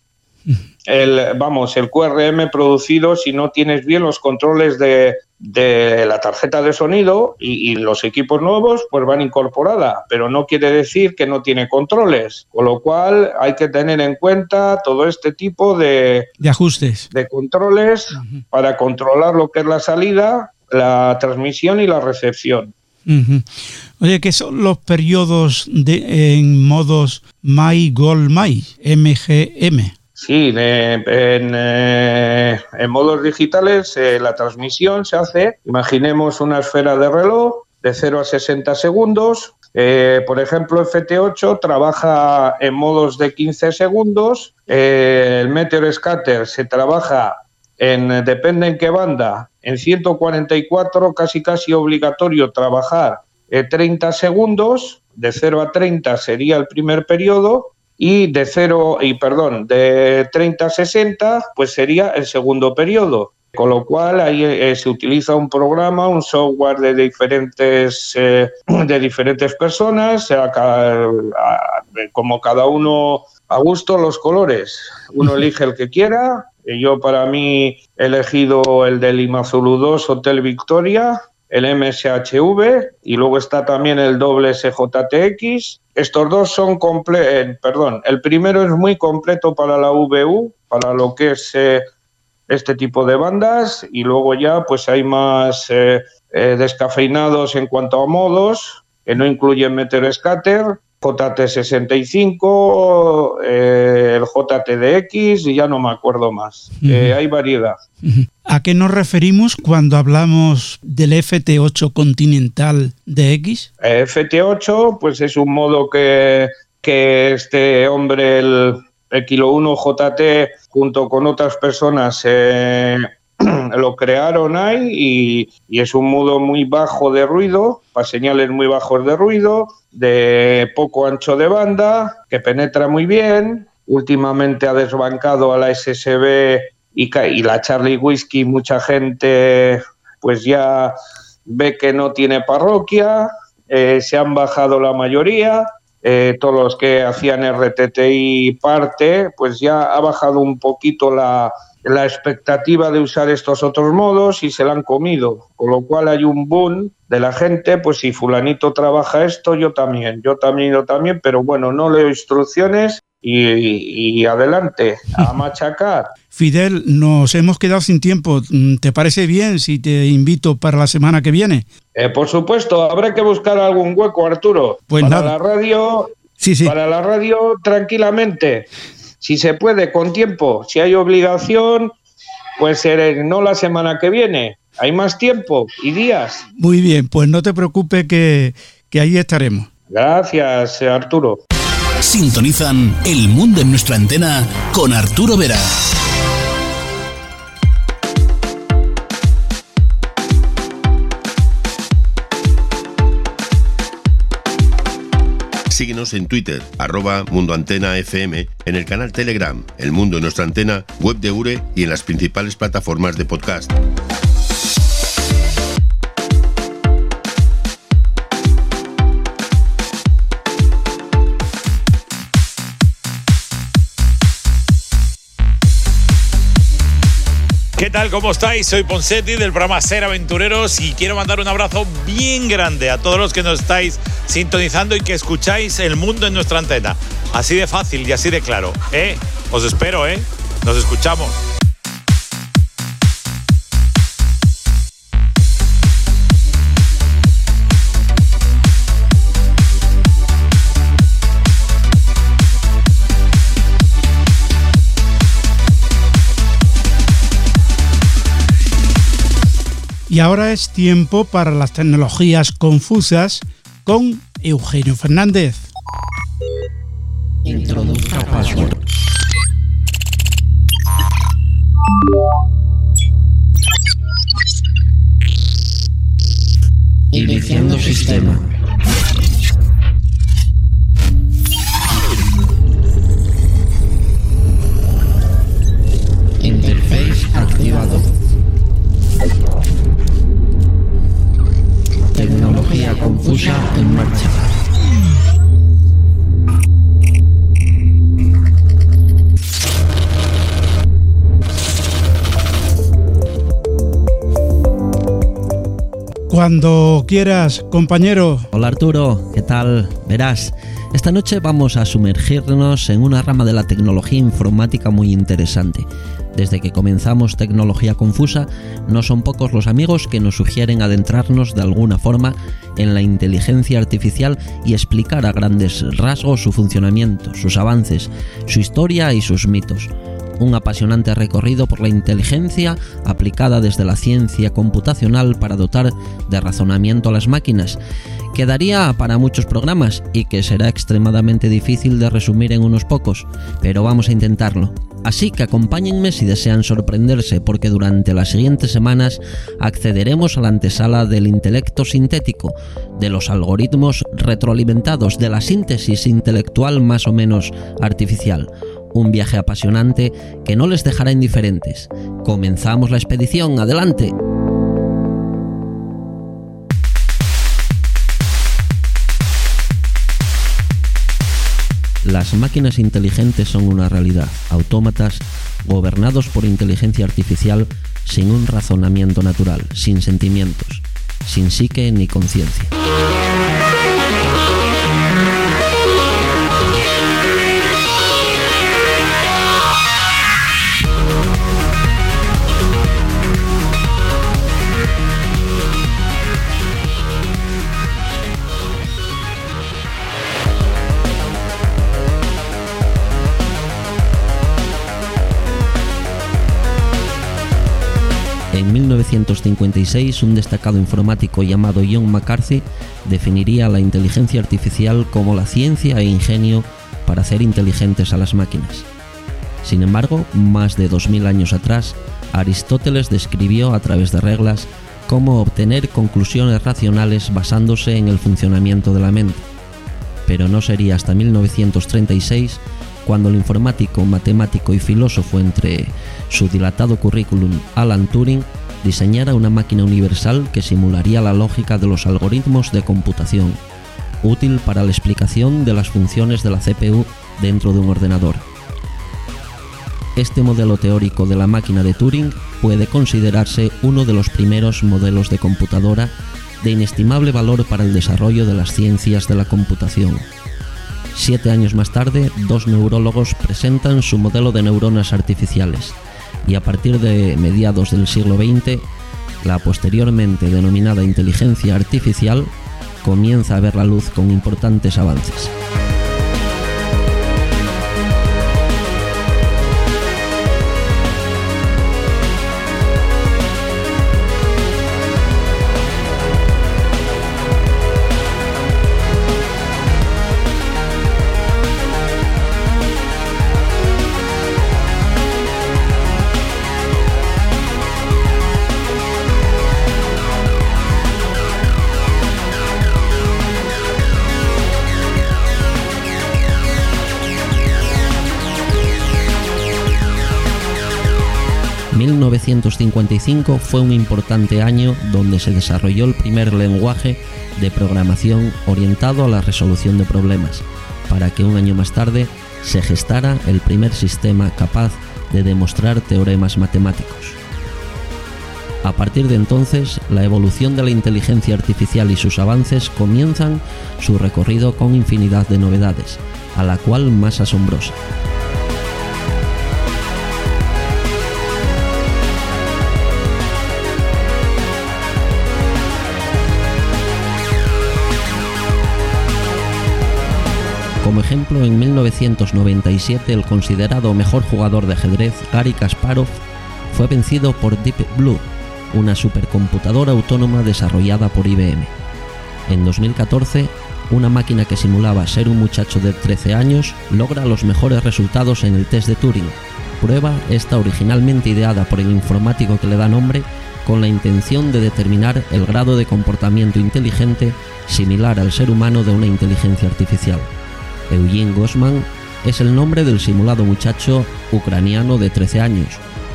el, vamos, el QRM producido si no tienes bien los controles de, de la tarjeta de sonido y, los equipos nuevos pues van incorporada, pero no quiere decir que no tiene controles, con lo cual hay que tener en cuenta todo este tipo de, de ajustes, de controles para controlar lo que es la salida, la transmisión y la recepción. Oye, ¿qué son los periodos de, en modos My My, MGM? Sí, eh, en, modos digitales eh, la transmisión se hace, imaginemos una esfera de reloj de 0 a 60 segundos. Eh, por ejemplo, FT8 trabaja en modos de 15 segundos. el Meteor Scatter se trabaja en, depende en qué banda, en 144 casi casi obligatorio trabajar 30 segundos. De 0 a 30 sería el primer periodo y de 0 y perdón, de 30 a 60 pues sería el segundo periodo. Con lo cual ahí eh, se utiliza un programa, un software de diferentes, eh, de diferentes personas, como cada uno a gusto los colores. Uno elige el que quiera. Yo para mí he elegido el del Imazulu 2 Hotel Victoria, el MSHV y luego está también el doble SJTX. Estos dos son completos, eh, perdón, el primero es muy completo para la VU, para lo que es eh, este tipo de bandas y luego ya pues hay más eh, descafeinados en cuanto a modos, que no incluyen meter scatter JT65, eh, el JTDX y ya no me acuerdo más. Eh, hay variedad. ¿A qué nos referimos cuando hablamos del FT8 Continental DX? FT8 pues es un modo que, que este hombre, el, el Kilo 1 JT, junto con otras personas, eh, lo crearon ahí y, es un modo muy bajo de ruido, para señales muy bajos de ruido, de poco ancho de banda, que penetra muy bien. Últimamente ha desbancado a la SSB y, y la Charlie Whiskey, mucha gente pues ya ve que no tiene parroquia, eh, se han bajado la mayoría, eh, todos los que hacían RTTI parte, pues ya ha bajado un poquito la, la expectativa de usar estos otros modos y se la han comido, con lo cual hay un boom de la gente, pues si fulanito trabaja esto, yo también, yo también, yo también, pero bueno, no leo instrucciones y, adelante, a machacar. Fidel, nos hemos quedado sin tiempo. ¿Te parece bien si te invito para la semana que viene? Eh, por supuesto, habrá que buscar algún hueco, Arturo. Pues para la radio, sí, sí. para la radio tranquilamente si se puede, con tiempo. Si hay obligación, pues no la semana que viene. Hay más tiempo y días. Muy bien, pues no te preocupes que, que ahí estaremos. Gracias, Arturo. Sintonizan El Mundo en nuestra antena con Arturo Vera. Síguenos en Twitter, arroba Mundo Antena FM, en el canal Telegram, El Mundo en nuestra antena, web de URE y en las principales plataformas de podcast. ¿Qué tal? ¿Cómo estáis? Soy Ponsetti del programa Ser Aventureros y quiero mandar un abrazo bien grande a todos los que nos estáis sintonizando y que escucháis el mundo en nuestra antena. Así de fácil y así de claro. ¿Eh? Os espero, ¿eh? Nos escuchamos. Y ahora es tiempo para las tecnologías confusas con Eugenio Fernández. Introduzca password. Iniciando sistema. Cuando quieras, compañero. Hola Arturo, ¿qué tal? Verás, esta noche vamos a sumergirnos en una rama de la tecnología informática muy interesante desde que comenzamos Tecnología Confusa, no son pocos los amigos que nos sugieren adentrarnos de alguna forma en la inteligencia artificial y explicar a grandes rasgos su funcionamiento, sus avances, su historia y sus mitos un apasionante recorrido por la inteligencia aplicada desde la ciencia computacional para dotar de razonamiento a las máquinas, que daría para muchos programas y que será extremadamente difícil de resumir en unos pocos, pero vamos a intentarlo. Así que acompáñenme si desean sorprenderse porque durante las siguientes semanas accederemos a la antesala del intelecto sintético, de los algoritmos retroalimentados, de la síntesis intelectual más o menos artificial. Un viaje apasionante que no les dejará indiferentes. Comenzamos la expedición, adelante. Las máquinas inteligentes son una realidad, autómatas gobernados por inteligencia artificial sin un razonamiento natural, sin sentimientos, sin psique ni conciencia. 1956, un destacado informático llamado John McCarthy definiría la inteligencia artificial como la ciencia e ingenio para hacer inteligentes a las máquinas. Sin embargo, más de 2000 años atrás, Aristóteles describió a través de reglas cómo obtener conclusiones racionales basándose en el funcionamiento de la mente. Pero no sería hasta 1936 cuando el informático, matemático y filósofo entre su dilatado currículum Alan Turing diseñara una máquina universal que simularía la lógica de los algoritmos de computación, útil para la explicación de las funciones de la CPU dentro de un ordenador. Este modelo teórico de la máquina de Turing puede considerarse uno de los primeros modelos de computadora de inestimable valor para el desarrollo de las ciencias de la computación. Siete años más tarde, dos neurólogos presentan su modelo de neuronas artificiales, y a partir de mediados del siglo XX, la posteriormente denominada inteligencia artificial comienza a ver la luz con importantes avances. 1955 fue un importante año donde se desarrolló el primer lenguaje de programación orientado a la resolución de problemas, para que un año más tarde se gestara el primer sistema capaz de demostrar teoremas matemáticos. A partir de entonces, la evolución de la inteligencia artificial y sus avances comienzan su recorrido con infinidad de novedades, a la cual más asombrosa. Ejemplo, en 1997 el considerado mejor jugador de ajedrez, Gary Kasparov, fue vencido por Deep Blue, una supercomputadora autónoma desarrollada por IBM. En 2014, una máquina que simulaba ser un muchacho de 13 años logra los mejores resultados en el test de Turing. Prueba esta originalmente ideada por el informático que le da nombre con la intención de determinar el grado de comportamiento inteligente similar al ser humano de una inteligencia artificial. Eugene Gosman es el nombre del simulado muchacho ucraniano de 13 años,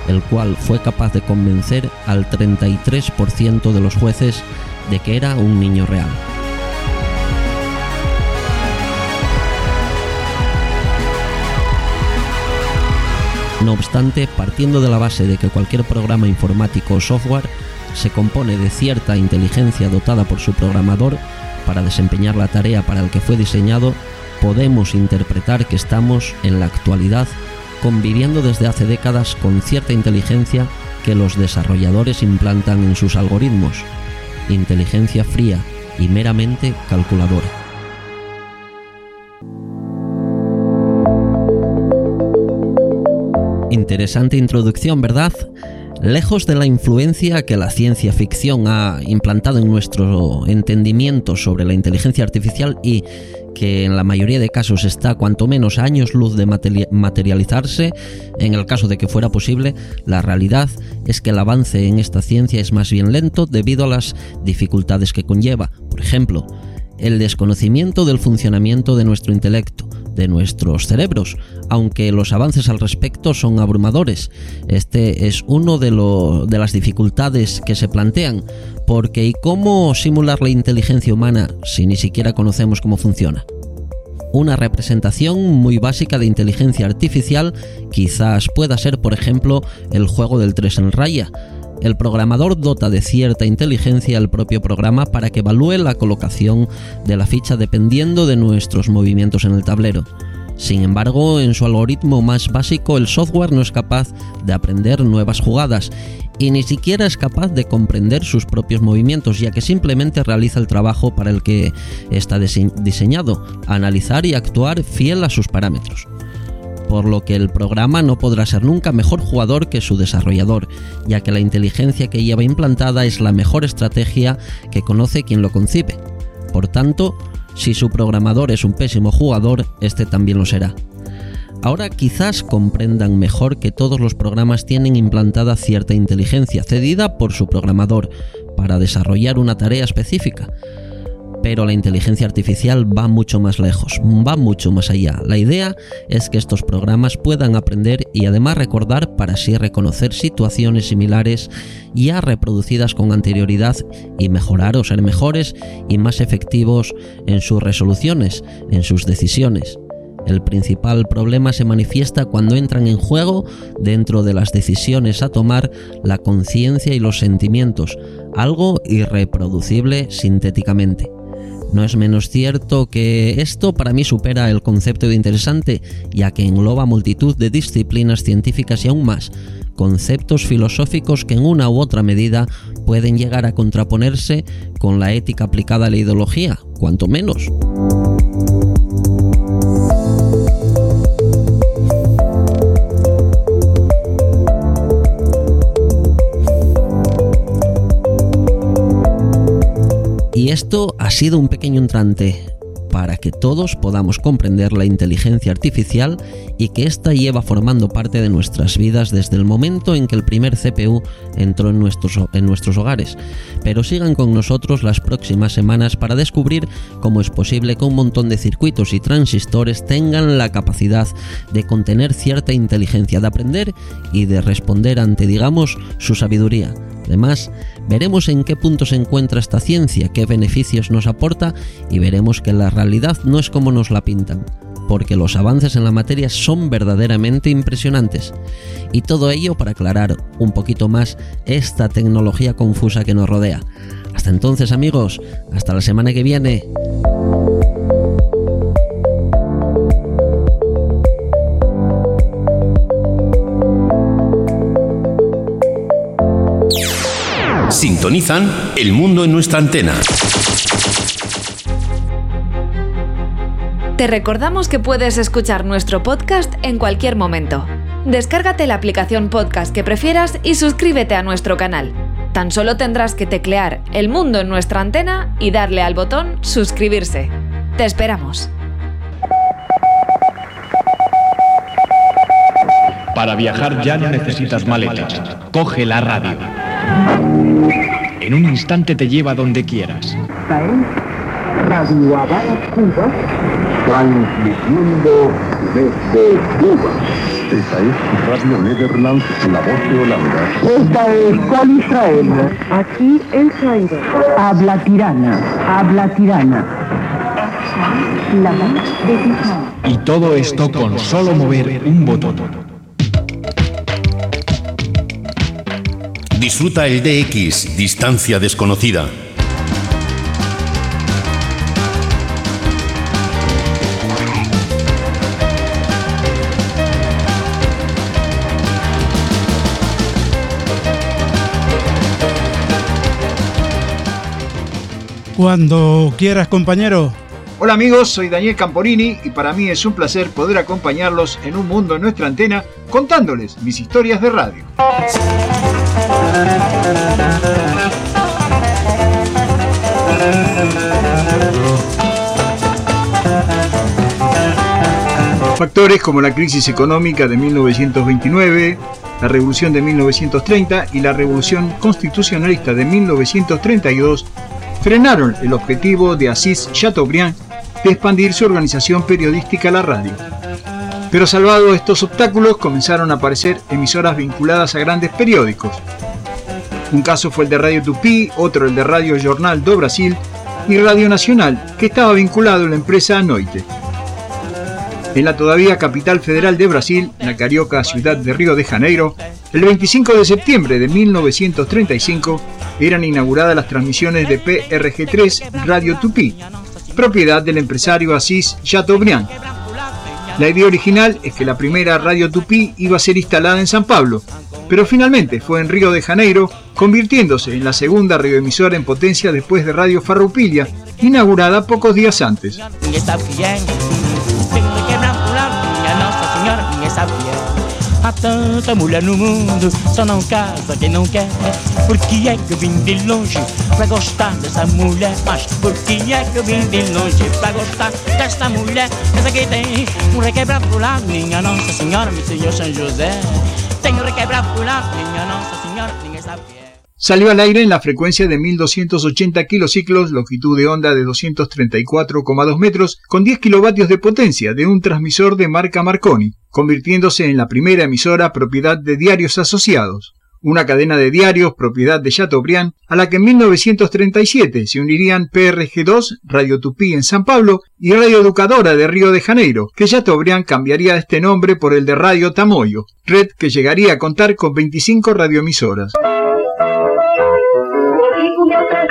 el cual fue capaz de convencer al 33% de los jueces de que era un niño real. No obstante, partiendo de la base de que cualquier programa informático o software se compone de cierta inteligencia dotada por su programador para desempeñar la tarea para el que fue diseñado, podemos interpretar que estamos en la actualidad conviviendo desde hace décadas con cierta inteligencia que los desarrolladores implantan en sus algoritmos, inteligencia fría y meramente calculadora. Interesante introducción, ¿verdad? Lejos de la influencia que la ciencia ficción ha implantado en nuestro entendimiento sobre la inteligencia artificial y que en la mayoría de casos está cuanto menos a años luz de materializarse, en el caso de que fuera posible, la realidad es que el avance en esta ciencia es más bien lento debido a las dificultades que conlleva. Por ejemplo, el desconocimiento del funcionamiento de nuestro intelecto, de nuestros cerebros, aunque los avances al respecto son abrumadores. Este es uno de, de las dificultades que se plantean, porque ¿y cómo simular la inteligencia humana si ni siquiera conocemos cómo funciona? Una representación muy básica de inteligencia artificial quizás pueda ser, por ejemplo, el juego del 3 en raya. El programador dota de cierta inteligencia al propio programa para que evalúe la colocación de la ficha dependiendo de nuestros movimientos en el tablero. Sin embargo, en su algoritmo más básico el software no es capaz de aprender nuevas jugadas y ni siquiera es capaz de comprender sus propios movimientos, ya que simplemente realiza el trabajo para el que está diseñado, analizar y actuar fiel a sus parámetros. Por lo que el programa no podrá ser nunca mejor jugador que su desarrollador, ya que la inteligencia que lleva implantada es la mejor estrategia que conoce quien lo concibe. Por tanto, si su programador es un pésimo jugador, este también lo será. Ahora quizás comprendan mejor que todos los programas tienen implantada cierta inteligencia cedida por su programador para desarrollar una tarea específica. Pero la inteligencia artificial va mucho más lejos, va mucho más allá. La idea es que estos programas puedan aprender y además recordar para así reconocer situaciones similares ya reproducidas con anterioridad y mejorar o ser mejores y más efectivos en sus resoluciones, en sus decisiones. El principal problema se manifiesta cuando entran en juego, dentro de las decisiones a tomar, la conciencia y los sentimientos, algo irreproducible sintéticamente. No es menos cierto que esto para mí supera el concepto de interesante, ya que engloba multitud de disciplinas científicas y aún más, conceptos filosóficos que en una u otra medida pueden llegar a contraponerse con la ética aplicada a la ideología, cuanto menos. Y esto ha sido un pequeño entrante para que todos podamos comprender la inteligencia artificial y que ésta lleva formando parte de nuestras vidas desde el momento en que el primer CPU entró en nuestros, en nuestros hogares. Pero sigan con nosotros las próximas semanas para descubrir cómo es posible que un montón de circuitos y transistores tengan la capacidad de contener cierta inteligencia, de aprender y de responder ante, digamos, su sabiduría. Además, veremos en qué punto se encuentra esta ciencia, qué beneficios nos aporta y veremos que la realidad no es como nos la pintan, porque los avances en la materia son verdaderamente impresionantes. Y todo ello para aclarar un poquito más esta tecnología confusa que nos rodea. Hasta entonces amigos, hasta la semana que viene. Sintonizan El Mundo en nuestra antena. Te recordamos que puedes escuchar nuestro podcast en cualquier momento. Descárgate la aplicación podcast que prefieras y suscríbete a nuestro canal. Tan solo tendrás que teclear El Mundo en nuestra antena y darle al botón suscribirse. Te esperamos. Para viajar ya no necesitas maletas. Coge la radio. En un instante te lleva donde quieras. Radio Habana, Cuba, transmitiendo desde Cuba. Esta es Radio Nederland, la voz de Holanda. Esta es Col Israel. Aquí El Cairo. Habla tirana, habla tirana. La voz de Israel. Y todo esto con solo mover un botón. Disfruta el DX, distancia desconocida. Cuando quieras, compañero. Hola amigos, soy Daniel Camporini y para mí es un placer poder acompañarlos en un mundo en nuestra antena contándoles mis historias de radio. Factores como la crisis económica de 1929, la revolución de 1930 y la revolución constitucionalista de 1932 frenaron el objetivo de Assis Chateaubriand de expandir su organización periodística a la radio. Pero salvado estos obstáculos, comenzaron a aparecer emisoras vinculadas a grandes periódicos. Un caso fue el de Radio Tupi, otro el de Radio Jornal do Brasil y Radio Nacional, que estaba vinculado a la empresa Anoite. En la todavía capital federal de Brasil, la carioca ciudad de Río de Janeiro, el 25 de septiembre de 1935 eran inauguradas las transmisiones de PRG3 Radio Tupi, propiedad del empresario Asís Chateaubriand. La idea original es que la primera Radio Tupi iba a ser instalada en San Pablo, pero finalmente fue en Río de Janeiro, convirtiéndose en la segunda radioemisora en potencia después de Radio Farroupilha, inaugurada pocos días antes. Há tanta mulher no mundo, só não casa quem não quer. Por que é que eu vim de longe pra gostar dessa mulher? Mas por que é que eu vim de longe pra gostar dessa mulher? Essa que tem um requebra pro lado, minha Nossa Senhora, meu Senhor São José. Tem um requebra pro lado, minha Nossa Senhora, ninguém sabe é. Salió al aire en la frecuencia de 1280 kilociclos, longitud de onda de 234,2 metros, con 10 kilovatios de potencia de un transmisor de marca Marconi, convirtiéndose en la primera emisora propiedad de Diarios Asociados, una cadena de diarios propiedad de Chateaubriand, a la que en 1937 se unirían PRG2, Radio Tupí en San Pablo, y Radio Educadora de Río de Janeiro, que Chateaubriand cambiaría este nombre por el de Radio Tamoyo, red que llegaría a contar con 25 radioemisoras.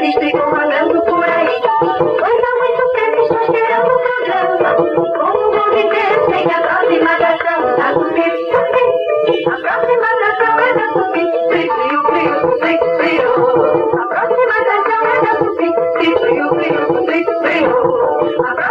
Transistor rolando por aí. Coisa muito preta, estou esperando o programa. Como vou viver sem a próxima atração? Tupi. A próxima atração é da Tupi. Frio, frio, frio, frio. A próxima é da. Frio, frio, frio, frio, frio. A próxima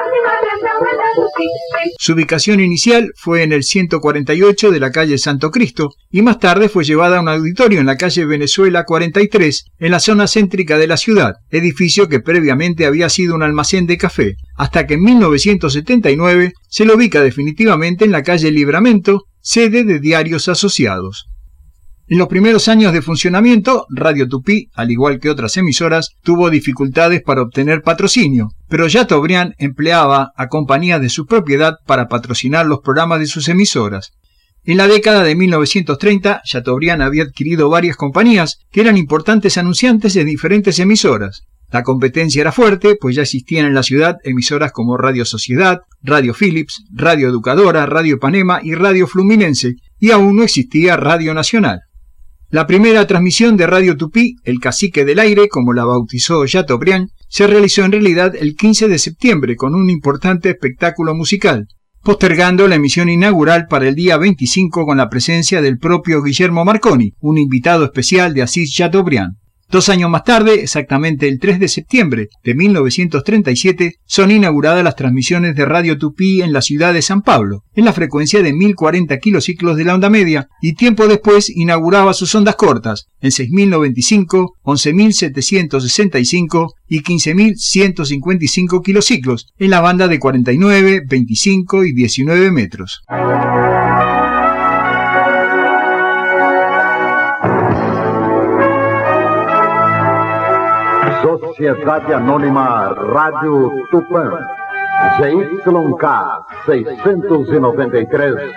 Su ubicación inicial fue en el 148 de la calle Santo Cristo y más tarde fue llevada a un auditorio en la calle Venezuela 43, en la zona céntrica de la ciudad, edificio que previamente había sido un almacén de café, hasta que en 1979 se lo ubica definitivamente en la calle Libramento, sede de diarios asociados. En los primeros años de funcionamiento, Radio Tupí, al igual que otras emisoras, tuvo dificultades para obtener patrocinio, pero Chateaubriand empleaba a compañías de su propiedad para patrocinar los programas de sus emisoras. En la década de 1930, Chateaubriand había adquirido varias compañías que eran importantes anunciantes de diferentes emisoras. La competencia era fuerte, pues ya existían en la ciudad emisoras como Radio Sociedad, Radio Philips, Radio Educadora, Radio Panema y Radio Fluminense, y aún no existía Radio Nacional. La primera transmisión de Radio Tupí, El Cacique del Aire, como la bautizó Chateaubriand, se realizó en realidad el 15 de septiembre con un importante espectáculo musical, postergando la emisión inaugural para el día 25 con la presencia del propio Guillermo Marconi, un invitado especial de Asís Chateaubriand. Dos años más tarde, exactamente el 3 de septiembre de 1937, son inauguradas las transmisiones de Radio Tupí en la ciudad de San Pablo, en la frecuencia de 1040 kilociclos de la onda media, y tiempo después inauguraba sus ondas cortas, en 6095, 11765 y 15155 kilociclos, en la banda de 49, 25 y 19 metros. Sociedade Anônima Rádio Tupã. ZYK 693,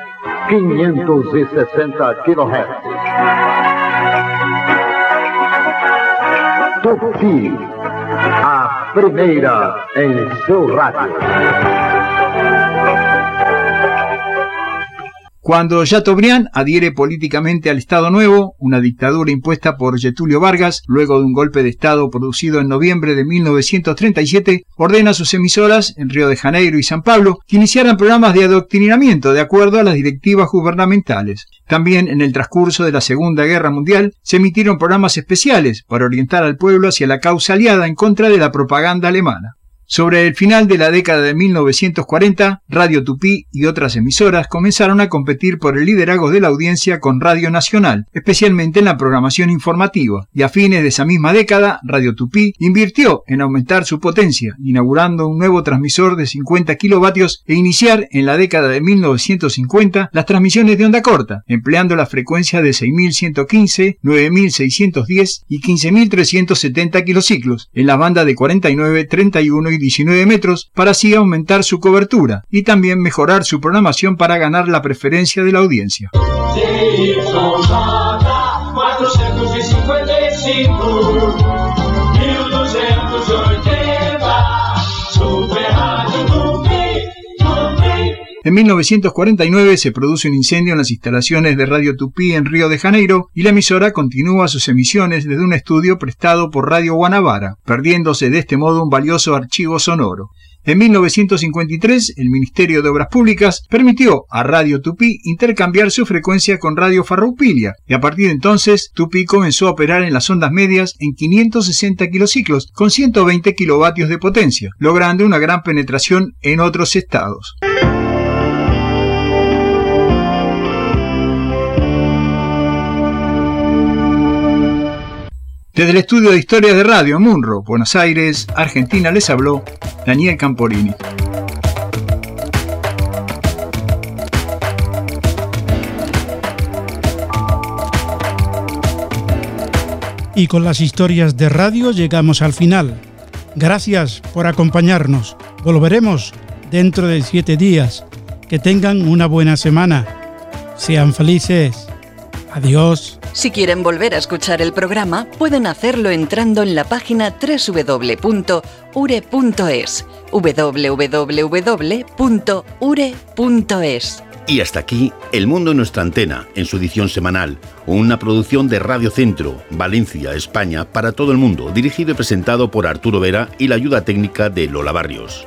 560 kHz. Tupi, a primeira em seu rádio. Cuando Chateaubriand adhiere políticamente al Estado Nuevo, una dictadura impuesta por Getulio Vargas, luego de un golpe de Estado producido en noviembre de 1937, ordena a sus emisoras en Río de Janeiro y San Pablo que iniciaran programas de adoctrinamiento de acuerdo a las directivas gubernamentales. También en el transcurso de la Segunda Guerra Mundial se emitieron programas especiales para orientar al pueblo hacia la causa aliada en contra de la propaganda alemana. Sobre el final de la década de 1940, Radio Tupí y otras emisoras comenzaron a competir por el liderazgo de la audiencia con Radio Nacional, especialmente en la programación informativa, y a fines de esa misma década, Radio Tupí invirtió en aumentar su potencia, inaugurando un nuevo transmisor de 50 kilovatios e iniciar en la década de 1950 las transmisiones de onda corta, empleando la frecuencia de 6115, 9610 y 15370 kilociclos, en la banda de 49, 31 y 19 metros para así aumentar su cobertura y también mejorar su programación para ganar la preferencia de la audiencia. En 1949 se produce un incendio en las instalaciones de Radio Tupí en Río de Janeiro y la emisora continúa sus emisiones desde un estudio prestado por Radio Guanabara, perdiéndose de este modo un valioso archivo sonoro. En 1953, el Ministerio de Obras Públicas permitió a Radio Tupí intercambiar su frecuencia con Radio Farroupilha, y a partir de entonces Tupí comenzó a operar en las ondas medias en 560 kilociclos con 120 kilovatios de potencia, logrando una gran penetración en otros estados. Desde el estudio de historias de radio Munro, Buenos Aires, Argentina, les habló Daniel Camporini. Y con las historias de radio llegamos al final. Gracias por acompañarnos. Volveremos dentro de siete días. Que tengan una buena semana. Sean felices. Adiós. Si quieren volver a escuchar el programa, pueden hacerlo entrando en la página www.ure.es. www.ure.es. Y hasta aquí El Mundo en nuestra antena, en su edición semanal, una producción de Radio Centro, Valencia, España, para todo el mundo, dirigido y presentado por Arturo Vera y la ayuda técnica de Lola Barrios.